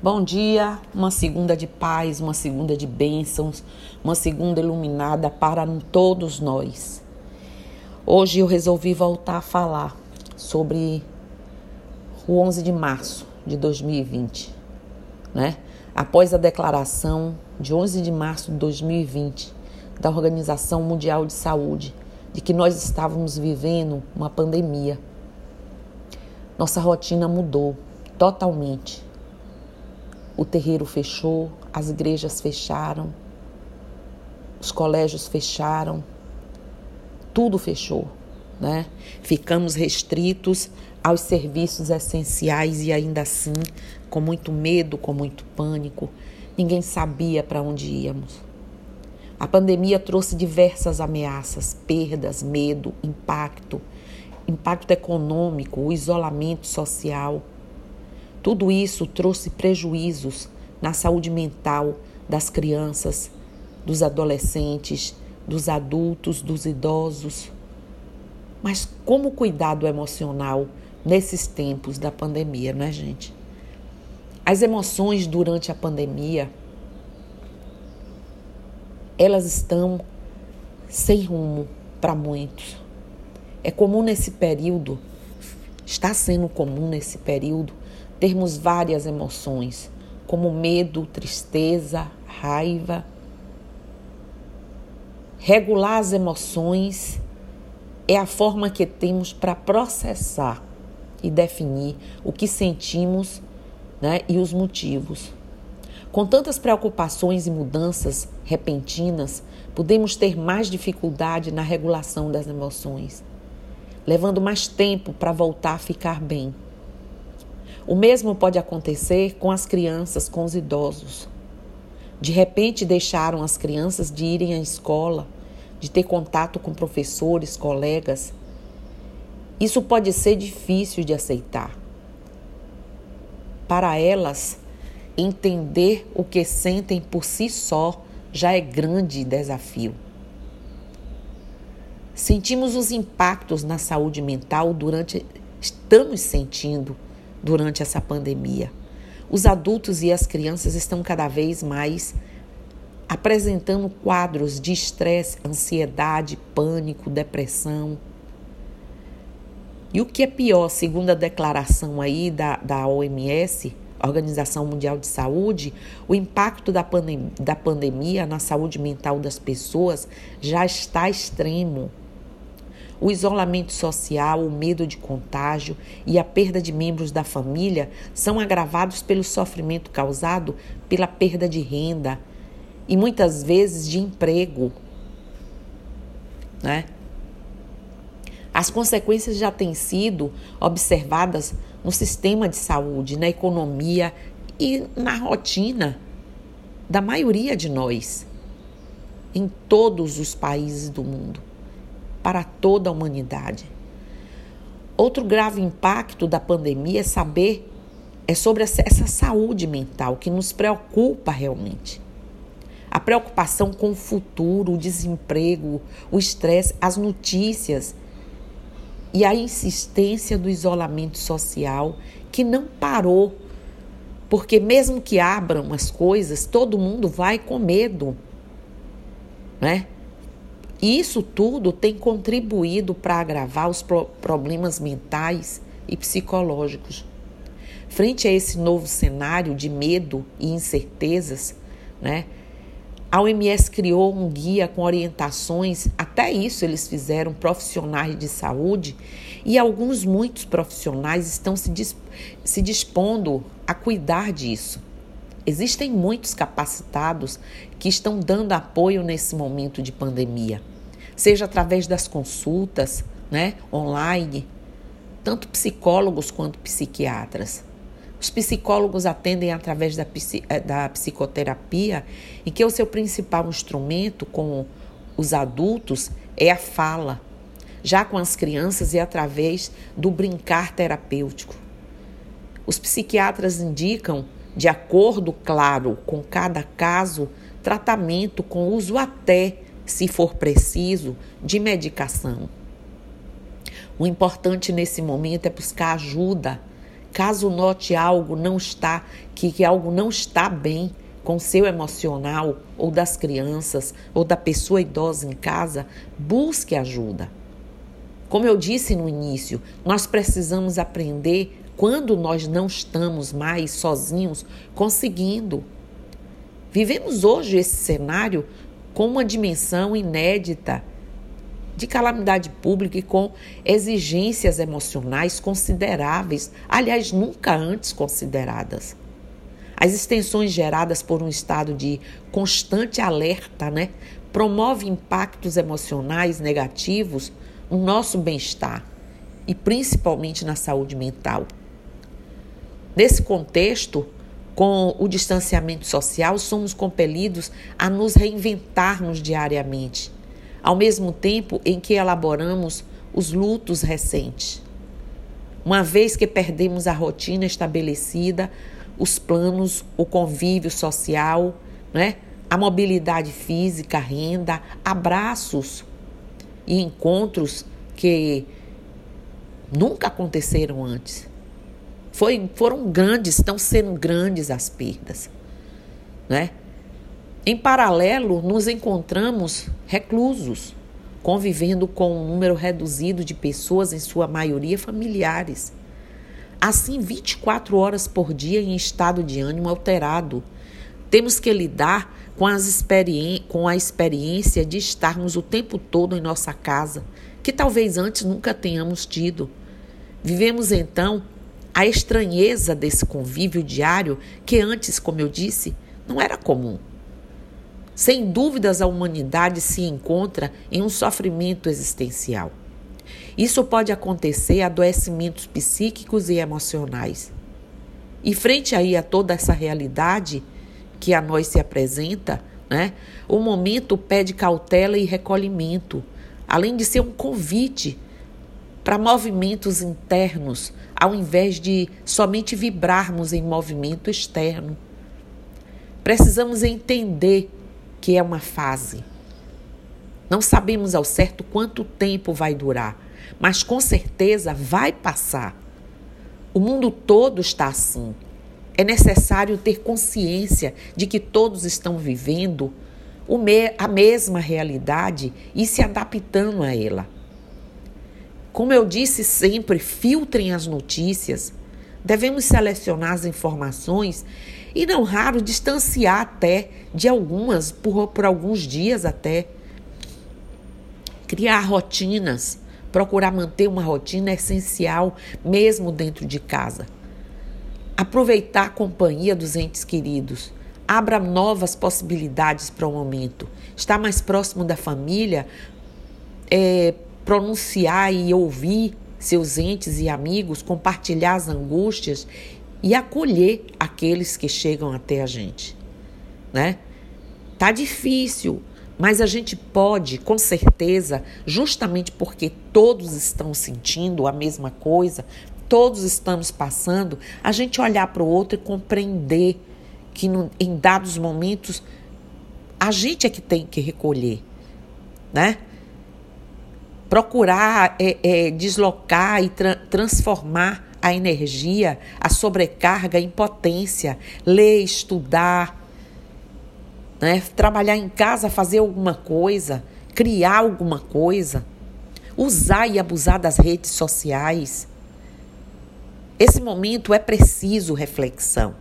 Bom dia, uma segunda de paz, uma segunda de bênçãos, uma segunda iluminada para todos nós. Hoje eu resolvi voltar a falar sobre o 11 de março de 2020, né? Após a declaração de 11 de março de 2020 da Organização Mundial de Saúde de que nós estávamos vivendo uma pandemia. Nossa rotina mudou totalmente o terreiro fechou, as igrejas fecharam, os colégios fecharam, tudo fechou, né? Ficamos restritos aos serviços essenciais e ainda assim com muito medo, com muito pânico. Ninguém sabia para onde íamos. A pandemia trouxe diversas ameaças, perdas, medo, impacto, impacto econômico, o isolamento social tudo isso trouxe prejuízos na saúde mental das crianças, dos adolescentes, dos adultos, dos idosos. Mas como cuidado emocional nesses tempos da pandemia, não é, gente? As emoções durante a pandemia, elas estão sem rumo para muitos. É comum nesse período, está sendo comum nesse período, termos várias emoções, como medo, tristeza, raiva. Regular as emoções é a forma que temos para processar e definir o que sentimos né, e os motivos. Com tantas preocupações e mudanças repentinas, podemos ter mais dificuldade na regulação das emoções, levando mais tempo para voltar a ficar bem. O mesmo pode acontecer com as crianças, com os idosos. De repente deixaram as crianças de irem à escola, de ter contato com professores, colegas. Isso pode ser difícil de aceitar. Para elas, entender o que sentem por si só já é grande desafio. Sentimos os impactos na saúde mental durante estamos sentindo durante essa pandemia. Os adultos e as crianças estão cada vez mais apresentando quadros de estresse, ansiedade, pânico, depressão. E o que é pior, segundo a declaração aí da, da OMS, Organização Mundial de Saúde, o impacto da, pandem da pandemia na saúde mental das pessoas já está extremo. O isolamento social, o medo de contágio e a perda de membros da família são agravados pelo sofrimento causado pela perda de renda e muitas vezes de emprego. Né? As consequências já têm sido observadas no sistema de saúde, na economia e na rotina da maioria de nós, em todos os países do mundo para toda a humanidade. Outro grave impacto da pandemia é saber é sobre essa saúde mental que nos preocupa realmente. A preocupação com o futuro, o desemprego, o estresse, as notícias e a insistência do isolamento social que não parou. Porque mesmo que abram as coisas, todo mundo vai com medo, né? Isso tudo tem contribuído para agravar os pro problemas mentais e psicológicos. Frente a esse novo cenário de medo e incertezas, né, a OMS criou um guia com orientações, até isso eles fizeram profissionais de saúde, e alguns, muitos profissionais estão se, disp se dispondo a cuidar disso. Existem muitos capacitados que estão dando apoio nesse momento de pandemia, seja através das consultas, né, online, tanto psicólogos quanto psiquiatras. Os psicólogos atendem através da, eh, da psicoterapia, em que o seu principal instrumento com os adultos é a fala. Já com as crianças é através do brincar terapêutico. Os psiquiatras indicam de acordo, claro, com cada caso, tratamento com uso até, se for preciso, de medicação. O importante nesse momento é buscar ajuda Caso note algo não está, que, que algo não está bem com seu emocional ou das crianças ou da pessoa idosa em casa, busque ajuda. Como eu disse no início, nós precisamos aprender quando nós não estamos mais sozinhos conseguindo. Vivemos hoje esse cenário com uma dimensão inédita de calamidade pública e com exigências emocionais consideráveis, aliás, nunca antes consideradas. As extensões geradas por um estado de constante alerta, né, promove impactos emocionais negativos no nosso bem-estar e principalmente na saúde mental. Nesse contexto, com o distanciamento social, somos compelidos a nos reinventarmos diariamente, ao mesmo tempo em que elaboramos os lutos recentes. Uma vez que perdemos a rotina estabelecida, os planos, o convívio social, né? a mobilidade física, renda, abraços e encontros que nunca aconteceram antes. Foi, foram grandes, estão sendo grandes as perdas. Né? Em paralelo, nos encontramos reclusos, convivendo com um número reduzido de pessoas, em sua maioria familiares. Assim, 24 horas por dia em estado de ânimo alterado. Temos que lidar com, as com a experiência de estarmos o tempo todo em nossa casa, que talvez antes nunca tenhamos tido. Vivemos então a estranheza desse convívio diário que antes, como eu disse, não era comum. Sem dúvidas, a humanidade se encontra em um sofrimento existencial. Isso pode acontecer adoecimentos psíquicos e emocionais. E frente aí a toda essa realidade que a nós se apresenta, né, o momento pede cautela e recolhimento, além de ser um convite para movimentos internos ao invés de somente vibrarmos em movimento externo. Precisamos entender que é uma fase. Não sabemos ao certo quanto tempo vai durar, mas com certeza vai passar. O mundo todo está assim. É necessário ter consciência de que todos estão vivendo a mesma realidade e se adaptando a ela. Como eu disse sempre, filtrem as notícias. Devemos selecionar as informações e, não raro, distanciar até de algumas por, por alguns dias até. Criar rotinas. Procurar manter uma rotina é essencial, mesmo dentro de casa. Aproveitar a companhia dos entes queridos. Abra novas possibilidades para o momento. Estar mais próximo da família é, pronunciar e ouvir seus entes e amigos, compartilhar as angústias e acolher aqueles que chegam até a gente, né? Tá difícil, mas a gente pode, com certeza, justamente porque todos estão sentindo a mesma coisa, todos estamos passando, a gente olhar para o outro e compreender que no, em dados momentos a gente é que tem que recolher, né? Procurar é, é, deslocar e tra transformar a energia, a sobrecarga em potência, ler, estudar, né? trabalhar em casa, fazer alguma coisa, criar alguma coisa, usar e abusar das redes sociais. Esse momento é preciso reflexão,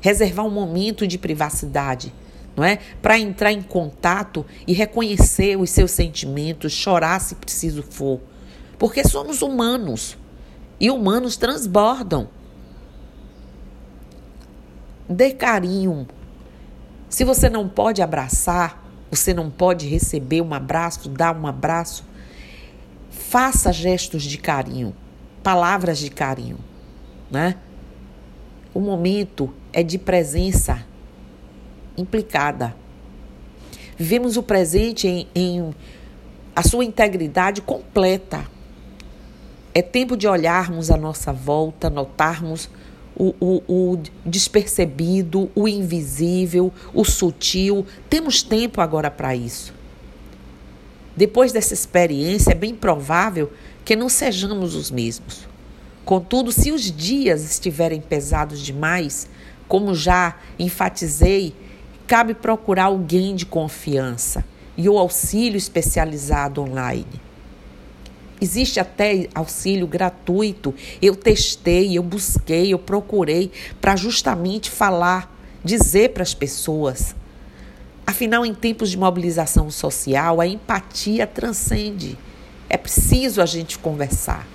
reservar um momento de privacidade não é? Para entrar em contato e reconhecer os seus sentimentos, chorar se preciso for. Porque somos humanos e humanos transbordam. Dê carinho. Se você não pode abraçar, você não pode receber um abraço, dar um abraço, faça gestos de carinho, palavras de carinho, né? O momento é de presença implicada. Vivemos o presente em, em a sua integridade completa. É tempo de olharmos à nossa volta, notarmos o, o, o, despercebido, o invisível, o sutil. Temos tempo agora para isso. Depois dessa experiência, é bem provável que não sejamos os mesmos. Contudo, se os dias estiverem pesados demais, como já enfatizei, cabe procurar alguém de confiança e o auxílio especializado online. Existe até auxílio gratuito. Eu testei, eu busquei, eu procurei para justamente falar, dizer para as pessoas. Afinal, em tempos de mobilização social, a empatia transcende. É preciso a gente conversar.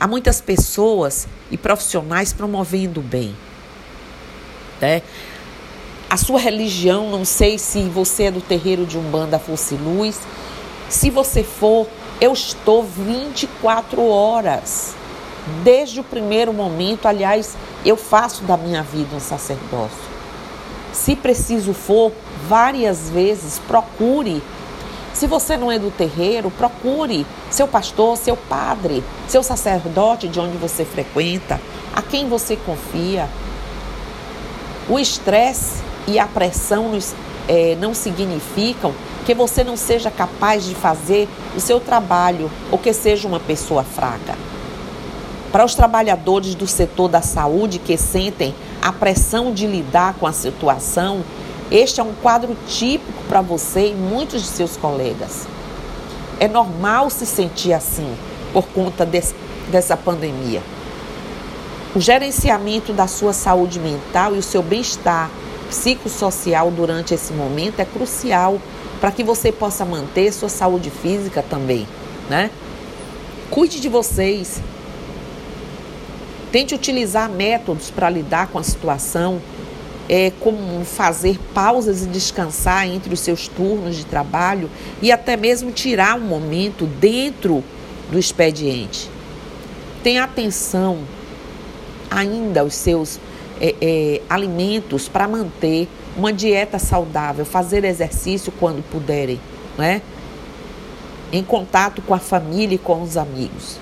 Há muitas pessoas e profissionais promovendo o bem. Né? A sua religião, não sei se você é do terreiro de Umbanda Força e Luz. Se você for, eu estou 24 horas. Desde o primeiro momento, aliás, eu faço da minha vida um sacerdócio. Se preciso for, várias vezes procure se você não é do terreiro, procure seu pastor, seu padre, seu sacerdote de onde você frequenta, a quem você confia. O estresse e a pressão é, não significam que você não seja capaz de fazer o seu trabalho ou que seja uma pessoa fraca. Para os trabalhadores do setor da saúde que sentem a pressão de lidar com a situação, este é um quadro típico para você e muitos de seus colegas. É normal se sentir assim por conta desse, dessa pandemia. O gerenciamento da sua saúde mental e o seu bem-estar psicossocial durante esse momento é crucial para que você possa manter sua saúde física também, né? Cuide de vocês. Tente utilizar métodos para lidar com a situação é, como fazer pausas e descansar entre os seus turnos de trabalho e até mesmo tirar um momento dentro do expediente. Tenha atenção ainda aos seus é, é, alimentos para manter uma dieta saudável, fazer exercício quando puderem, né? Em contato com a família e com os amigos.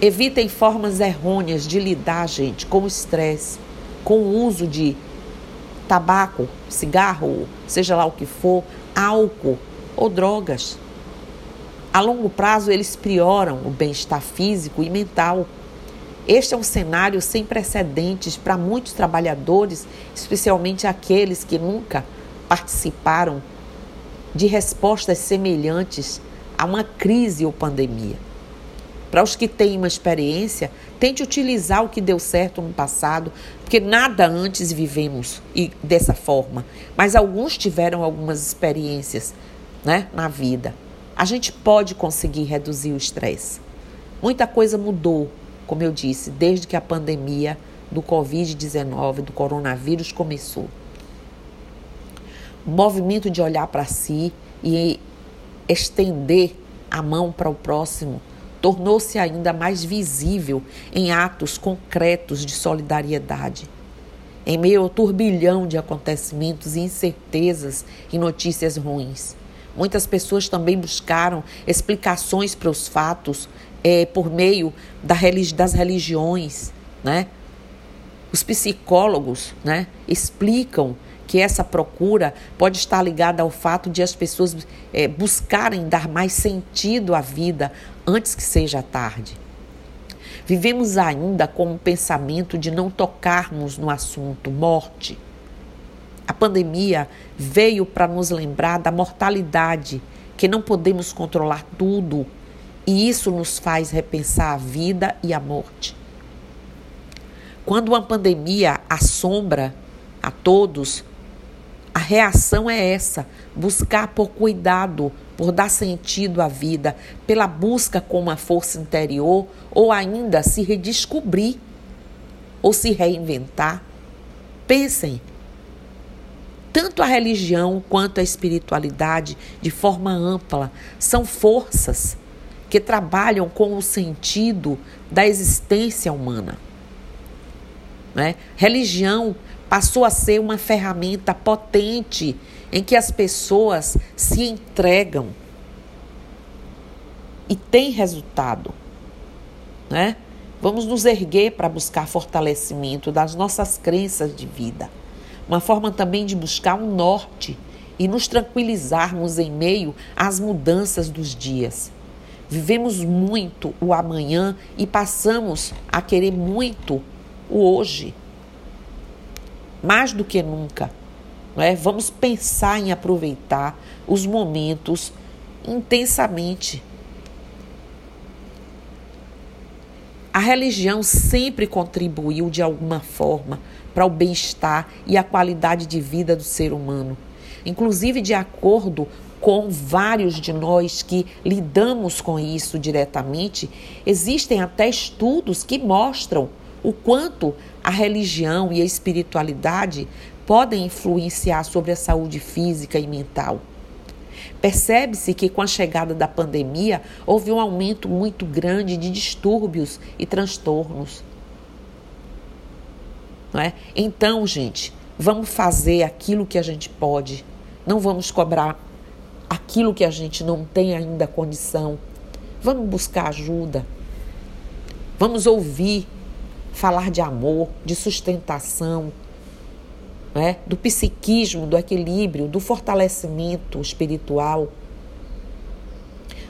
Evitem formas errôneas de lidar, gente, com o estresse, com o uso de tabaco, cigarro, seja lá o que for, álcool ou drogas. A longo prazo, eles prioram o bem-estar físico e mental. Este é um cenário sem precedentes para muitos trabalhadores, especialmente aqueles que nunca participaram de respostas semelhantes a uma crise ou pandemia. Para os que têm uma experiência, tente utilizar o que deu certo no passado, porque nada antes vivemos e dessa forma, mas alguns tiveram algumas experiências, né, na vida. A gente pode conseguir reduzir o estresse. Muita coisa mudou, como eu disse, desde que a pandemia do Covid-19, do coronavírus começou. O movimento de olhar para si e estender a mão para o próximo tornou-se ainda mais visível em atos concretos de solidariedade. Em meio ao turbilhão de acontecimentos incertezas e notícias ruins, muitas pessoas também buscaram explicações para os fatos é, por meio da religi das religiões, né? Os psicólogos, né, explicam que essa procura pode estar ligada ao fato de as pessoas é, buscarem dar mais sentido à vida antes que seja tarde. Vivemos ainda com o pensamento de não tocarmos no assunto morte. A pandemia veio para nos lembrar da mortalidade, que não podemos controlar tudo, e isso nos faz repensar a vida e a morte. Quando uma pandemia assombra a todos, a reação é essa: buscar por cuidado, por dar sentido à vida, pela busca com uma força interior ou ainda se redescobrir ou se reinventar. Pensem. Tanto a religião quanto a espiritualidade, de forma ampla, são forças que trabalham com o sentido da existência humana. Né? Religião passou a ser uma ferramenta potente em que as pessoas se entregam e tem resultado, né? Vamos nos erguer para buscar fortalecimento das nossas crenças de vida. Uma forma também de buscar um norte e nos tranquilizarmos em meio às mudanças dos dias. Vivemos muito o amanhã e passamos a querer muito o hoje. Mais do que nunca. É? Vamos pensar em aproveitar os momentos intensamente. A religião sempre contribuiu de alguma forma para o bem-estar e a qualidade de vida do ser humano. Inclusive, de acordo com vários de nós que lidamos com isso diretamente, existem até estudos que mostram o quanto a religião e a espiritualidade podem influenciar sobre a saúde física e mental. Percebe-se que com a chegada da pandemia houve um aumento muito grande de distúrbios e transtornos. Não é? Então, gente, vamos fazer aquilo que a gente pode. Não vamos cobrar aquilo que a gente não tem ainda condição. Vamos buscar ajuda. Vamos ouvir falar de amor, de sustentação, né? do psiquismo, do equilíbrio, do fortalecimento espiritual.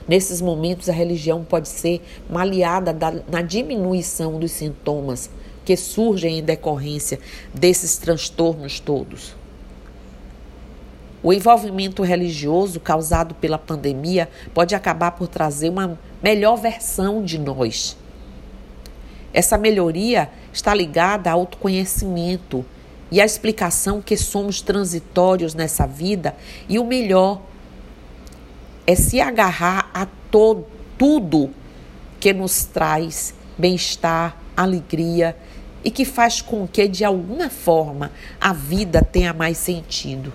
Nesses momentos, a religião pode ser uma aliada da, na diminuição dos sintomas que surgem em decorrência desses transtornos todos. O envolvimento religioso causado pela pandemia pode acabar por trazer uma melhor versão de nós. Essa melhoria está ligada ao autoconhecimento e a explicação que somos transitórios nessa vida e o melhor é se agarrar a todo, tudo que nos traz bem-estar, alegria e que faz com que de alguma forma a vida tenha mais sentido.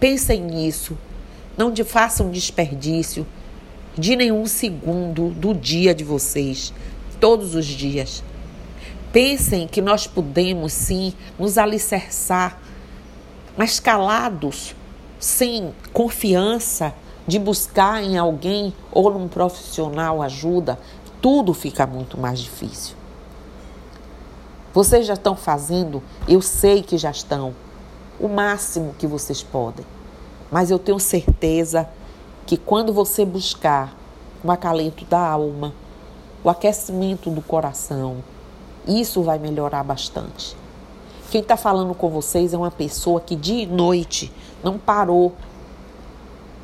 Pensem nisso, não de, façam desperdício de nenhum segundo do dia de vocês, todos os dias. Pensem que nós podemos sim nos alicerçar, mas calados, sem confiança de buscar em alguém ou num profissional ajuda, tudo fica muito mais difícil. Vocês já estão fazendo, eu sei que já estão, o máximo que vocês podem. Mas eu tenho certeza que quando você buscar o acalento da alma, o aquecimento do coração, isso vai melhorar bastante. Quem está falando com vocês é uma pessoa que de noite não parou.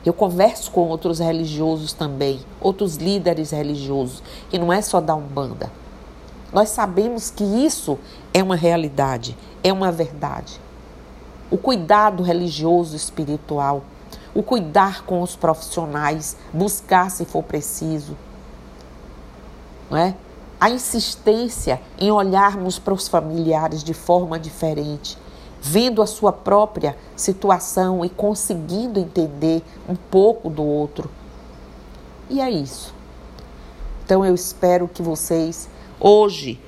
Eu converso com outros religiosos também, outros líderes religiosos, que não é só da Umbanda. Nós sabemos que isso é uma realidade, é uma verdade. O cuidado religioso espiritual, o cuidar com os profissionais, buscar se for preciso, não é? a insistência em olharmos para os familiares de forma diferente, vendo a sua própria situação e conseguindo entender um pouco do outro. E é isso. Então eu espero que vocês hoje,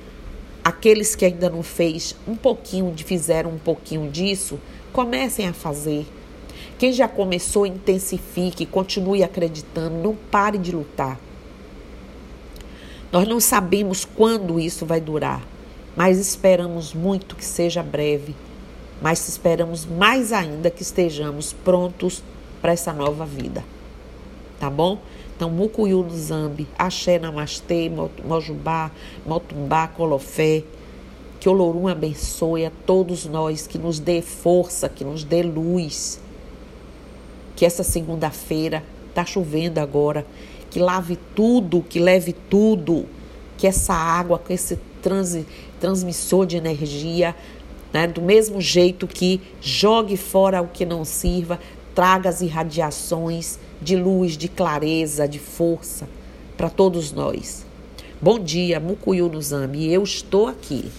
aqueles que ainda não fez um pouquinho, fizeram um pouquinho disso, comecem a fazer. Quem já começou, intensifique, continue acreditando, não pare de lutar. Nós não sabemos quando isso vai durar, mas esperamos muito que seja breve. Mas esperamos mais ainda que estejamos prontos para essa nova vida. Tá bom? Então, Mucuyu no Zambi, Axé Namastê, Mojubá, Motumbá, Colofé. Que Olorum abençoe a todos nós, que nos dê força, que nos dê luz. Que essa segunda-feira, está chovendo agora, que lave tudo, que leve tudo, que essa água, com esse trans, transmissor de energia, né, do mesmo jeito que jogue fora o que não sirva, traga as irradiações de luz, de clareza, de força para todos nós. Bom dia, Mucuyu no Zambi, eu estou aqui.